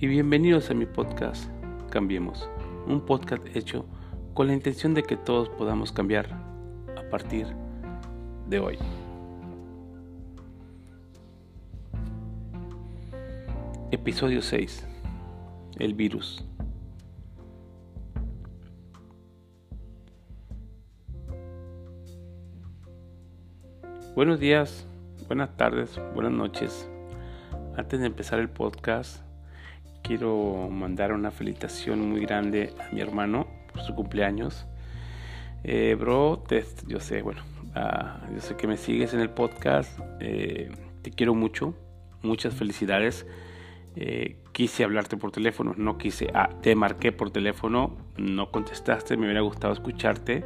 y bienvenidos a mi podcast Cambiemos, un podcast hecho con la intención de que todos podamos cambiar a partir de hoy. Episodio 6. El virus. Buenos días, buenas tardes, buenas noches. Antes de empezar el podcast, quiero mandar una felicitación muy grande a mi hermano por su cumpleaños. Eh, bro, yo sé, bueno, ah, yo sé que me sigues en el podcast. Eh, te quiero mucho, muchas felicidades. Eh, quise hablarte por teléfono, no quise, ah, te marqué por teléfono, no contestaste, me hubiera gustado escucharte.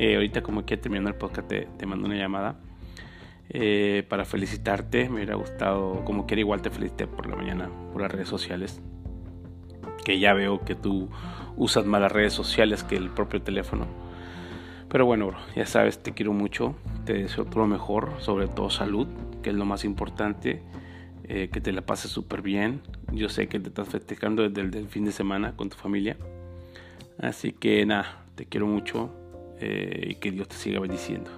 ahorita como que terminando el podcast te, te mando una llamada. Eh, para felicitarte. Me hubiera gustado, como quiera, igual te felicité por la mañana por las redes sociales. Que ya veo que tú usas más las redes sociales que el propio teléfono. Pero bueno, bro, ya sabes, te quiero mucho. Te deseo todo lo mejor, sobre todo salud, que es lo más importante. Eh, que te la pases súper bien. Yo sé que te estás festejando desde el fin de semana con tu familia. Así que nada, te quiero mucho eh, y que Dios te siga bendiciendo.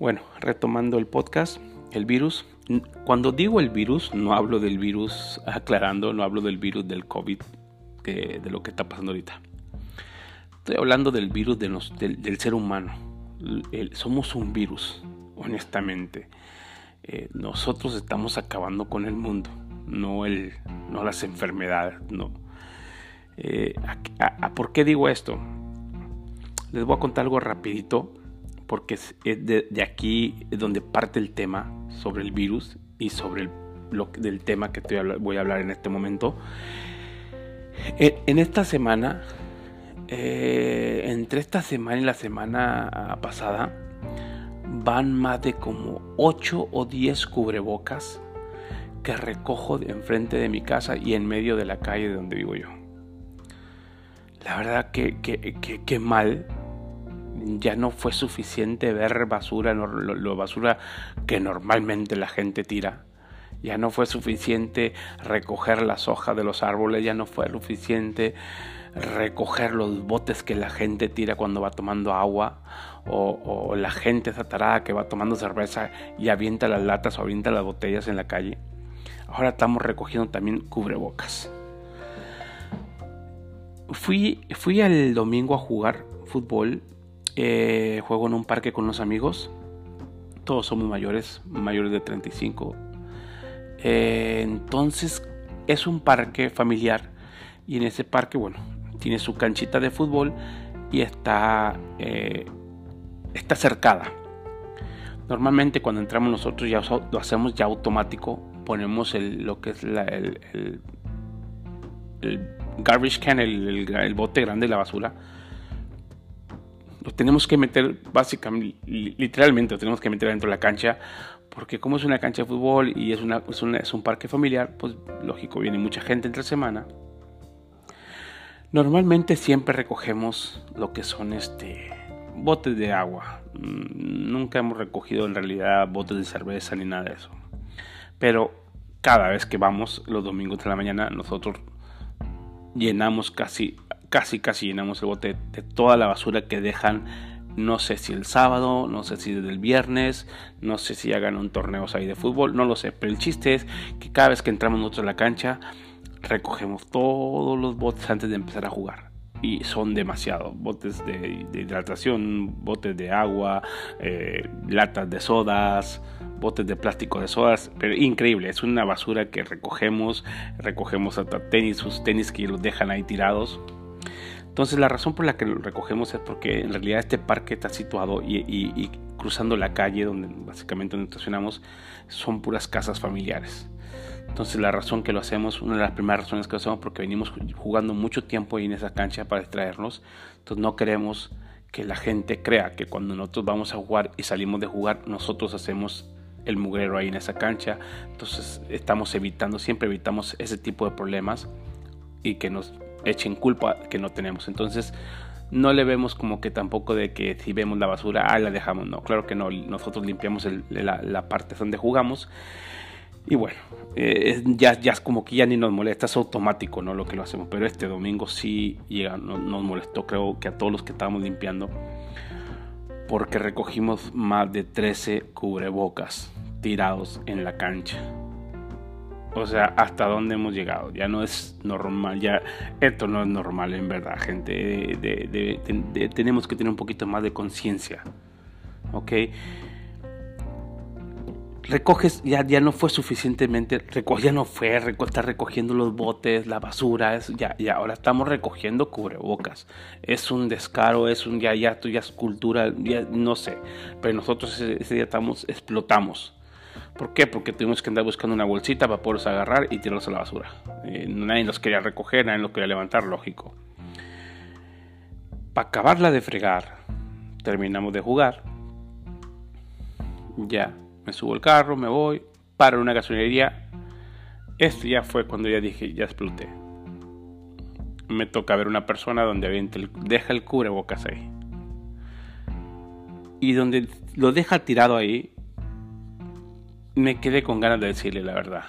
Bueno, retomando el podcast, el virus. Cuando digo el virus, no hablo del virus, aclarando, no hablo del virus del COVID, de lo que está pasando ahorita. Estoy hablando del virus del, ser humano. somos un virus, honestamente. Eh, nosotros estamos acabando con el mundo, no, el, no las enfermedades, no. Eh, ¿Por qué digo esto? Les voy a contar algo rapidito porque es de, aquí donde parte el tema sobre el virus y sobre el, del tema que voy a hablar en este momento. En, esta semana, eh, entre esta semana y la semana pasada, van más de como 8 o 10 cubrebocas que recojo enfrente de mi casa y en medio de la calle de donde vivo yo. La verdad que, que, que mal ya no fue suficiente ver basura, lo, basura que normalmente la gente tira. Ya no fue suficiente recoger las hojas de los árboles, ya no fue suficiente recoger los botes que la gente tira cuando va tomando agua o, la gente esa que va tomando cerveza y avienta las latas o avienta las botellas en la calle. Ahora estamos recogiendo también cubrebocas. Fui, fui el domingo a jugar fútbol eh, juego en un parque con unos amigos. Todos somos mayores, mayores de 35. Eh, entonces es un parque familiar y en ese parque, bueno, tiene su canchita de fútbol y está, eh, está cercada. Normalmente cuando entramos nosotros ya lo hacemos ya automático, ponemos lo que es el, el, garbage can, el bote grande de la basura lo tenemos que meter básicamente, literalmente lo tenemos que meter dentro de la cancha, porque como es una cancha de fútbol y es, una, es, un parque familiar, pues lógico, viene mucha gente entre semana. Normalmente siempre recogemos lo que son este botes de agua. Mm, nunca hemos recogido en realidad botes de cerveza ni nada de eso. Pero cada vez que vamos los domingos de la mañana, nosotros llenamos casi casi casi llenamos el bote de toda la basura que dejan no sé si el sábado, no sé si el viernes, no sé si hagan un torneo ahí de fútbol, no lo sé, pero el chiste es que cada vez que entramos nosotros a la cancha recogemos todos los botes antes de empezar a jugar. Y son demasiados botes de, hidratación, botes de agua, eh, latas de sodas, botes de plástico de sodas, pero increíble, es una basura que recogemos, recogemos hasta tenis, sus tenis que los dejan ahí tirados entonces la razón por la que lo recogemos es porque en realidad este parque está situado y, cruzando la calle donde básicamente donde estacionamos son puras casas familiares. Entonces la razón que lo hacemos, una de las primeras razones que lo hacemos porque venimos jugando mucho tiempo ahí en esa cancha para distraernos. Entonces no queremos que la gente crea que cuando nosotros vamos a jugar y salimos de jugar nosotros hacemos el mugrero ahí en esa cancha. Entonces estamos evitando, siempre evitamos ese tipo de problemas y que nos echen culpa que no tenemos. Entonces, no le vemos como que tampoco de que si vemos la basura, ah, la dejamos. No, claro que no. Nosotros limpiamos la, parte donde jugamos. Y bueno, eh, ya, ya es como que ya ni nos molesta, es automático, ¿no? Lo que lo hacemos. Pero este domingo sí llega, nos, nos molestó, creo que a todos los que estábamos limpiando, porque recogimos más de 13 cubrebocas tirados en la cancha. O sea, hasta dónde hemos llegado. Ya no es normal. Ya esto no es normal en verdad, gente. tenemos que tener un poquito más de conciencia. ¿Ok? recoges, ya, ya no fue suficientemente, ya no fue, estar recogiendo los botes, la basura, es, ya, ya, ahora estamos recogiendo cubrebocas. Es un descaro, es un, ya, ya, ya es cultura, ya, no sé, pero nosotros ese, día estamos, explotamos. ¿Por qué? Porque tuvimos que andar buscando una bolsita para poderlos agarrar y tirarlos a la basura. Eh, nadie los quería recoger, nadie los quería levantar, lógico. Para acabarla de fregar, terminamos de jugar. Ya, me subo el carro, me voy, paro en una gasolinería. Esto ya fue cuando ya dije, ya exploté. Me toca ver una persona donde deja el cubrebocas ahí. Y donde lo deja tirado ahí, me quedé con ganas de decirle la verdad.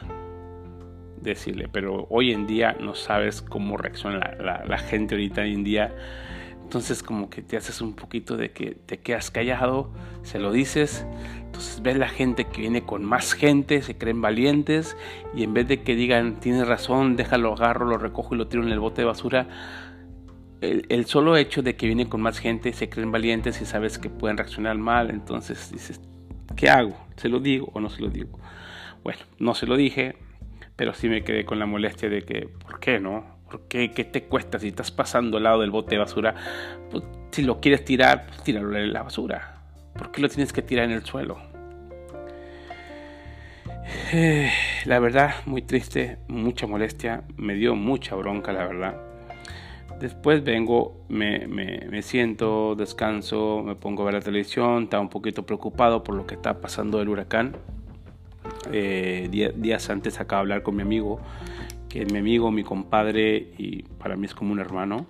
Decirle, pero hoy en día no sabes cómo reacciona la, gente ahorita hoy en día entonces como que te haces un poquito de que te quedas callado, se lo dices. Entonces ves la gente que viene con más gente, se creen valientes y en vez de que digan tienes razón, déjalo, agarro, lo recojo y lo tiro en el bote de basura, el, solo hecho de que viene con más gente, se creen valientes y sabes que pueden reaccionar mal, entonces dices, ¿qué hago? ¿Se lo digo o no se lo digo? Bueno, no se lo dije, pero sí me quedé con la molestia de que, ¿por qué no? ¿Por qué? ¿Qué te cuesta? Si estás pasando al lado del bote de basura, pues, si lo quieres tirar, pues tíralo en la basura. ¿Por qué lo tienes que tirar en el suelo? Eh, la verdad, muy triste, mucha molestia, me dio mucha bronca, la verdad. Después vengo, me, me, siento, descanso, me pongo a ver la televisión, estaba un poquito preocupado por lo que está pasando el huracán. Eh, días antes acabo de hablar con mi amigo que es mi amigo, mi compadre y para mí es como un hermano.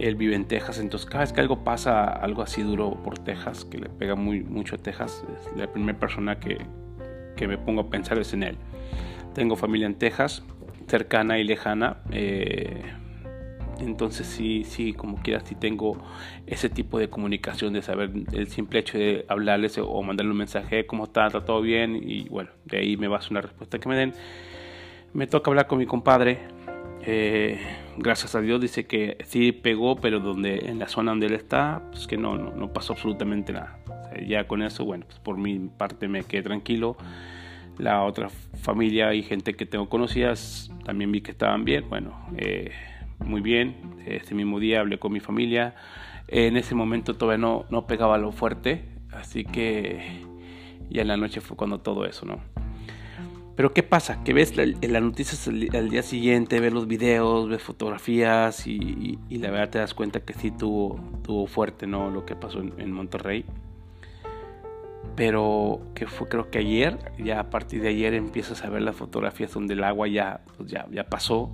Él vive en Texas, entonces cada vez que algo pasa, algo así duro por Texas, que le pega muy mucho a Texas, es la primera persona que, que me pongo a pensar es en él. Tengo familia en Texas, cercana y lejana. Eh, entonces sí, sí, como quieras, sí tengo ese tipo de comunicación, de saber el simple hecho de hablarles o mandarle un mensaje, ¿cómo está? ¿Está todo bien? Y bueno, de ahí me vas una respuesta que me den me toca hablar con mi compadre. Eh, gracias a Dios dice que sí pegó, pero donde en la zona donde él está, pues que no, no, pasó absolutamente nada. ya con eso, bueno, pues por mi parte me quedé tranquilo. La otra familia y gente que tengo conocidas también vi que estaban bien. Bueno, eh, muy bien. Este mismo día hablé con mi familia. En ese momento todavía no, no pegaba lo fuerte, así que ya en la noche fue cuando todo eso, ¿no? Pero ¿qué pasa? Que ves las la noticias al, día siguiente, ves los videos, ves fotografías y, la verdad te das cuenta que sí tuvo, tuvo fuerte ¿no? lo que pasó en, Monterrey. Pero que fue creo que ayer, ya a partir de ayer empiezas a ver las fotografías donde el agua ya, pues ya, ya pasó.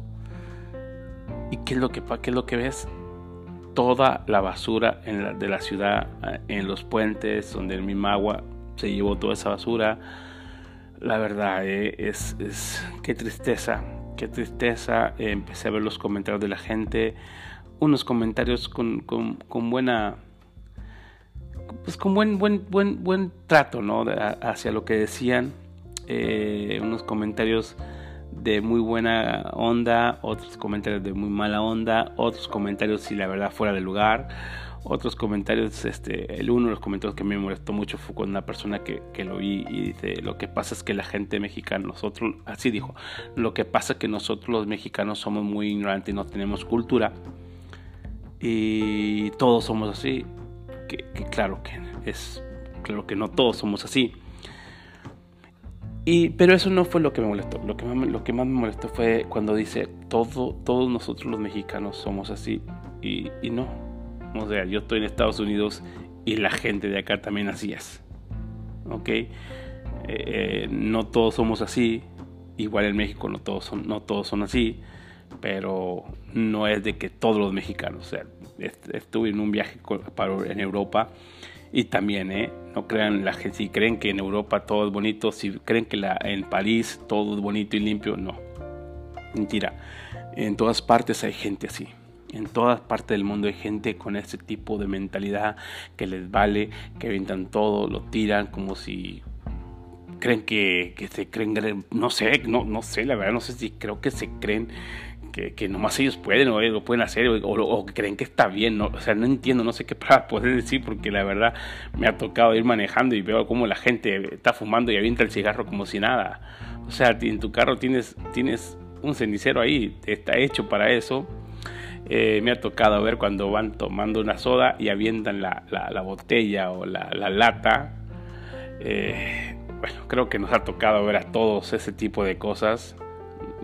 ¿Y qué es lo que, qué es lo que ves? Toda la basura en de la ciudad, eh, en los puentes, donde el mismo agua se llevó toda esa basura la verdad eh, es, es, qué tristeza, qué tristeza. Eh, empecé a ver los comentarios de la gente, unos comentarios con, con, con buena, pues con buen, buen, buen, buen trato, ¿no? hacia lo que decían, eh, unos comentarios de muy buena onda, otros comentarios de muy mala onda, otros comentarios si la verdad fuera de lugar otros comentarios, este, el uno de los comentarios que me molestó mucho fue con una persona que, que, lo vi y dice, lo que pasa es que la gente mexicana, nosotros, así dijo, lo que pasa es que nosotros los mexicanos somos muy ignorantes y no tenemos cultura y todos somos así, que, claro que es, claro que no todos somos así. Y, pero eso no fue lo que me molestó. Lo que, más, lo que más me molestó fue cuando dice todo, todos nosotros los mexicanos somos así. Y, y no, o sea, yo estoy en Estados Unidos y la gente de acá también así es. ¿Ok? Eh, no todos somos así. Igual en México no todos son, no todos son así. Pero no es de que todos los mexicanos. O sea, estuve en un viaje en Europa Y también, ¿eh? No crean, la gente, si creen que en Europa todo es bonito, si creen que la, en París todo es bonito y limpio, no. Mentira. En todas partes hay gente así. En todas partes del mundo hay gente con ese tipo de mentalidad que les vale, que avientan todo, lo tiran como si creen que, que se creen, no sé, no, no sé, la verdad, no sé si creo que se creen que, que nomás ellos pueden o lo pueden hacer o, creen que está bien, ¿no? o sea, no entiendo, no sé qué para poder decir porque la verdad me ha tocado ir manejando y veo cómo la gente está fumando y avienta el cigarro como si nada. O sea, en tu carro tienes, tienes un cenicero ahí, está hecho para eso. Eh, me ha tocado ver cuando van tomando una soda y avientan la, la, botella o la, la lata. Eh, bueno, creo que nos ha tocado ver a todos ese tipo de cosas.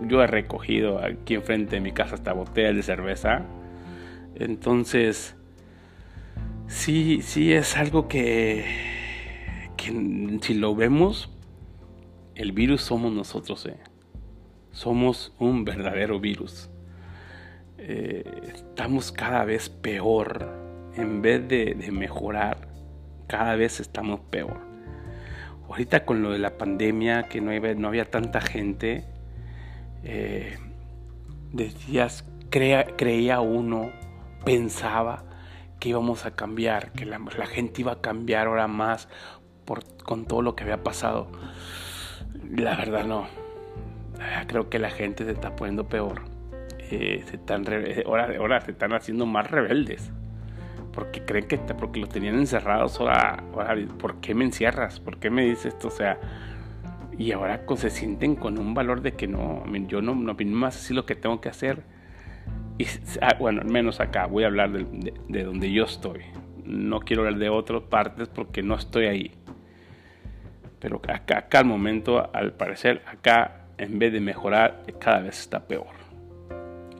Yo he recogido aquí enfrente de mi casa esta botella de cerveza. Entonces, sí, sí es algo que, que si lo vemos, el virus somos nosotros. Eh. Somos un verdadero virus. Eh, estamos cada vez peor. En vez de, de mejorar, cada vez estamos peor. Ahorita con lo de la pandemia, que no había, no había tanta gente, eh, decías, creía uno, pensaba que íbamos a cambiar, que la, gente iba a cambiar ahora más por, con todo lo que había pasado. La verdad no. Creo que la gente se está poniendo peor. Eh, se están ahora, ahora se están haciendo más rebeldes porque creen que porque los tenían encerrados, ahora, ¿por qué me encierras? ¿Por qué me dices esto? O sea, y ahora se sienten con un valor de que no, yo no, no más así lo que tengo que hacer. Y ah, bueno, al menos acá voy a hablar de, de, donde yo estoy. No quiero hablar de otras partes porque no estoy ahí. Pero acá, acá al momento, al parecer, acá en vez de mejorar, cada vez está peor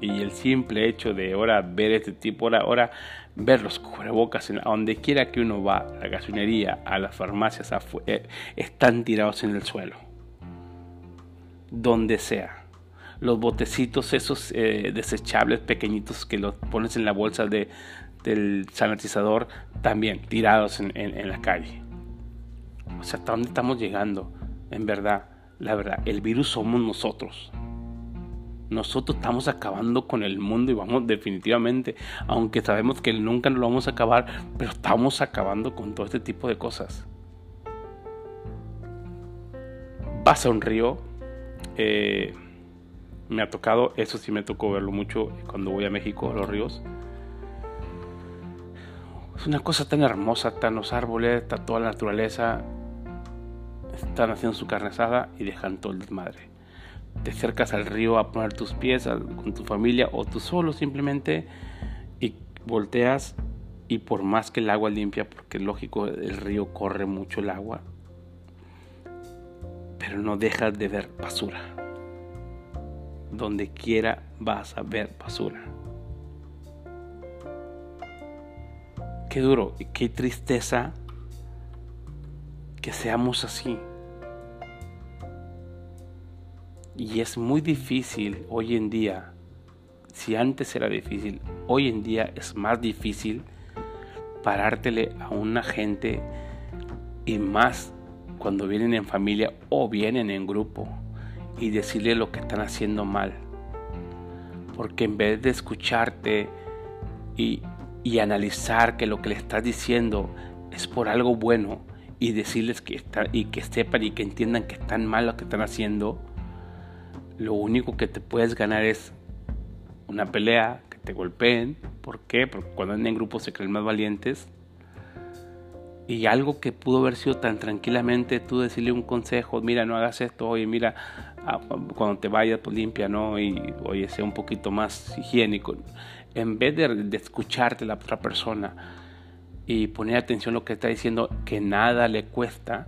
y el simple hecho de ahora ver este tipo, ahora, ahora ver los cubrebocas a donde quiera que uno va, a la gasolinería, a las farmacias, eh, están tirados en el suelo. Donde sea. Los botecitos esos eh, desechables pequeñitos que los pones en la bolsa de, del sanitizador, también tirados en la calle. O sea, ¿hasta dónde estamos llegando? En verdad, la verdad, el virus somos nosotros. Nosotros estamos acabando con el mundo y vamos definitivamente, aunque sabemos que nunca nos lo vamos a acabar, pero estamos acabando con todo este tipo de cosas. Vas a un río, eh, me ha tocado, eso sí me tocó verlo mucho cuando voy a México, a los ríos. Es una cosa tan hermosa, están los árboles, está toda la naturaleza, están haciendo su carne asada y dejan todo el desmadre te acercas al río a poner tus pies con tu familia o tú solo simplemente y volteas y por más que el agua limpia, porque lógico el río corre mucho el agua, pero no dejas de ver basura. Donde quiera vas a ver basura. Qué duro y qué tristeza que seamos así. Y es muy difícil hoy en día, si antes era difícil, hoy en día es más difícil parártele a una gente y más cuando vienen en familia o vienen en grupo y decirle lo que están haciendo mal. Porque en vez de escucharte y, y analizar que lo que le estás diciendo es por algo bueno y decirles que está, y que sepan y que entiendan que están mal lo que están haciendo, lo único que te puedes ganar es una pelea, que te golpeen. ¿Por qué? Porque cuando andan en grupo se creen más valientes. Y algo que pudo haber sido tan tranquilamente, tú decirle un consejo, mira, no hagas esto, oye, mira, ah, cuando te vayas, pues limpia, ¿no? Y oye, sea un poquito más higiénico. En vez de, de escucharte la otra persona y poner atención a lo que está diciendo, que nada le cuesta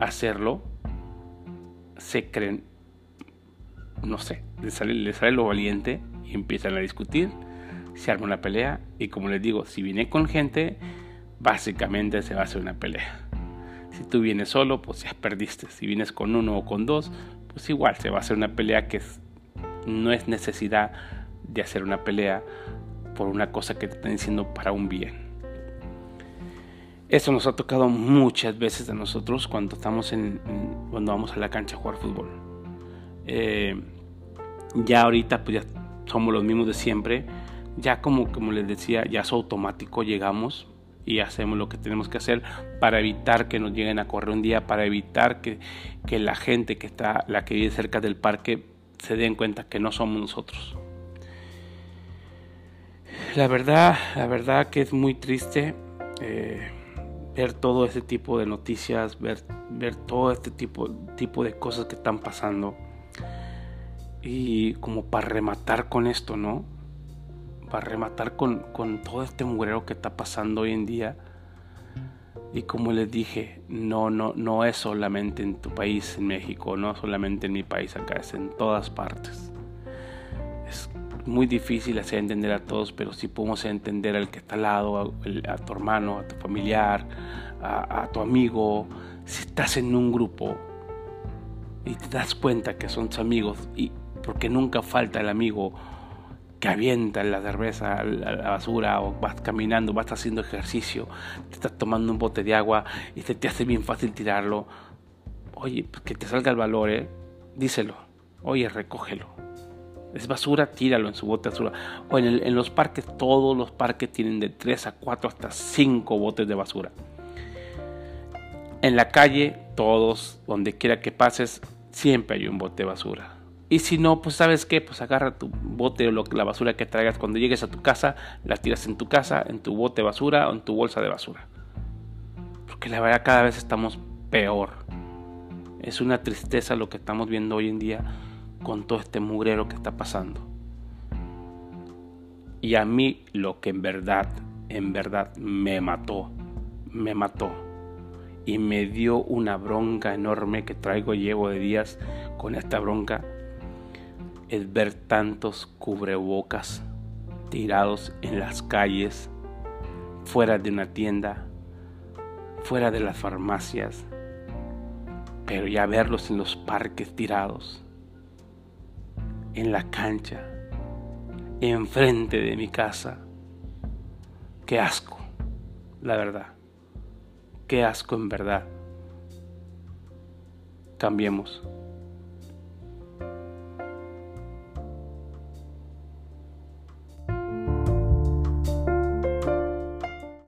hacerlo, se creen no sé, le sale, sale lo valiente y empiezan a discutir, se arma una pelea y como les digo, si viene con gente, básicamente se va a hacer una pelea. Si tú vienes solo, pues ya perdiste. Si vienes con uno o con dos, pues igual se va a hacer una pelea que no es necesidad de hacer una pelea por una cosa que te están diciendo para un bien. Eso nos ha tocado muchas veces a nosotros cuando estamos en, cuando vamos a la cancha a jugar fútbol. Eh, ya ahorita pues ya somos los mismos de siempre. Ya como, como les decía, ya es automático, llegamos y hacemos lo que tenemos que hacer para evitar que nos lleguen a correr un día, para evitar que, que la gente que está, la que vive cerca del parque, se den cuenta que no somos nosotros. La verdad, la verdad que es muy triste. Eh, ver todo este tipo de noticias, ver, ver todo este tipo, tipo de cosas que están pasando. Y como para rematar con esto, ¿no? Para rematar con, con todo este mugrero que está pasando hoy en día. Y como les dije, no, no, no es solamente en tu país, en México, no solamente en mi país acá, es en todas partes. Es muy difícil hacer entender a todos, pero sí podemos entender al que está al lado, a, tu hermano, a tu familiar, a, tu amigo. Si estás en un grupo y te das cuenta que son tus amigos, y porque nunca falta el amigo que avienta la cerveza la basura o vas caminando, vas haciendo ejercicio, te estás tomando un bote de agua y se te hace bien fácil tirarlo. Oye, pues que te salga el valor, ¿eh? díselo. Oye, recógelo es basura, tíralo en su bote de basura. O en, los parques, todos los parques tienen de 3 a 4 hasta 5 botes de basura. En la calle, todos, donde quiera que pases, siempre hay un bote de basura. Y si no, pues sabes qué, pues agarra tu bote o la basura que traigas cuando llegues a tu casa, la tiras en tu casa, en tu bote de basura o en tu bolsa de basura. Porque la verdad cada vez estamos peor. Es una tristeza lo que estamos viendo hoy en día con todo este mugrero que está pasando. Y a mí lo que en verdad, en verdad me mató, me mató. Y me dio una bronca enorme que traigo, llevo de días con esta bronca, es ver tantos cubrebocas tirados en las calles, fuera de una tienda, fuera de las farmacias, pero ya verlos en los parques tirados en la cancha, enfrente de mi casa. Qué asco, la verdad. Qué asco en verdad. Cambiemos.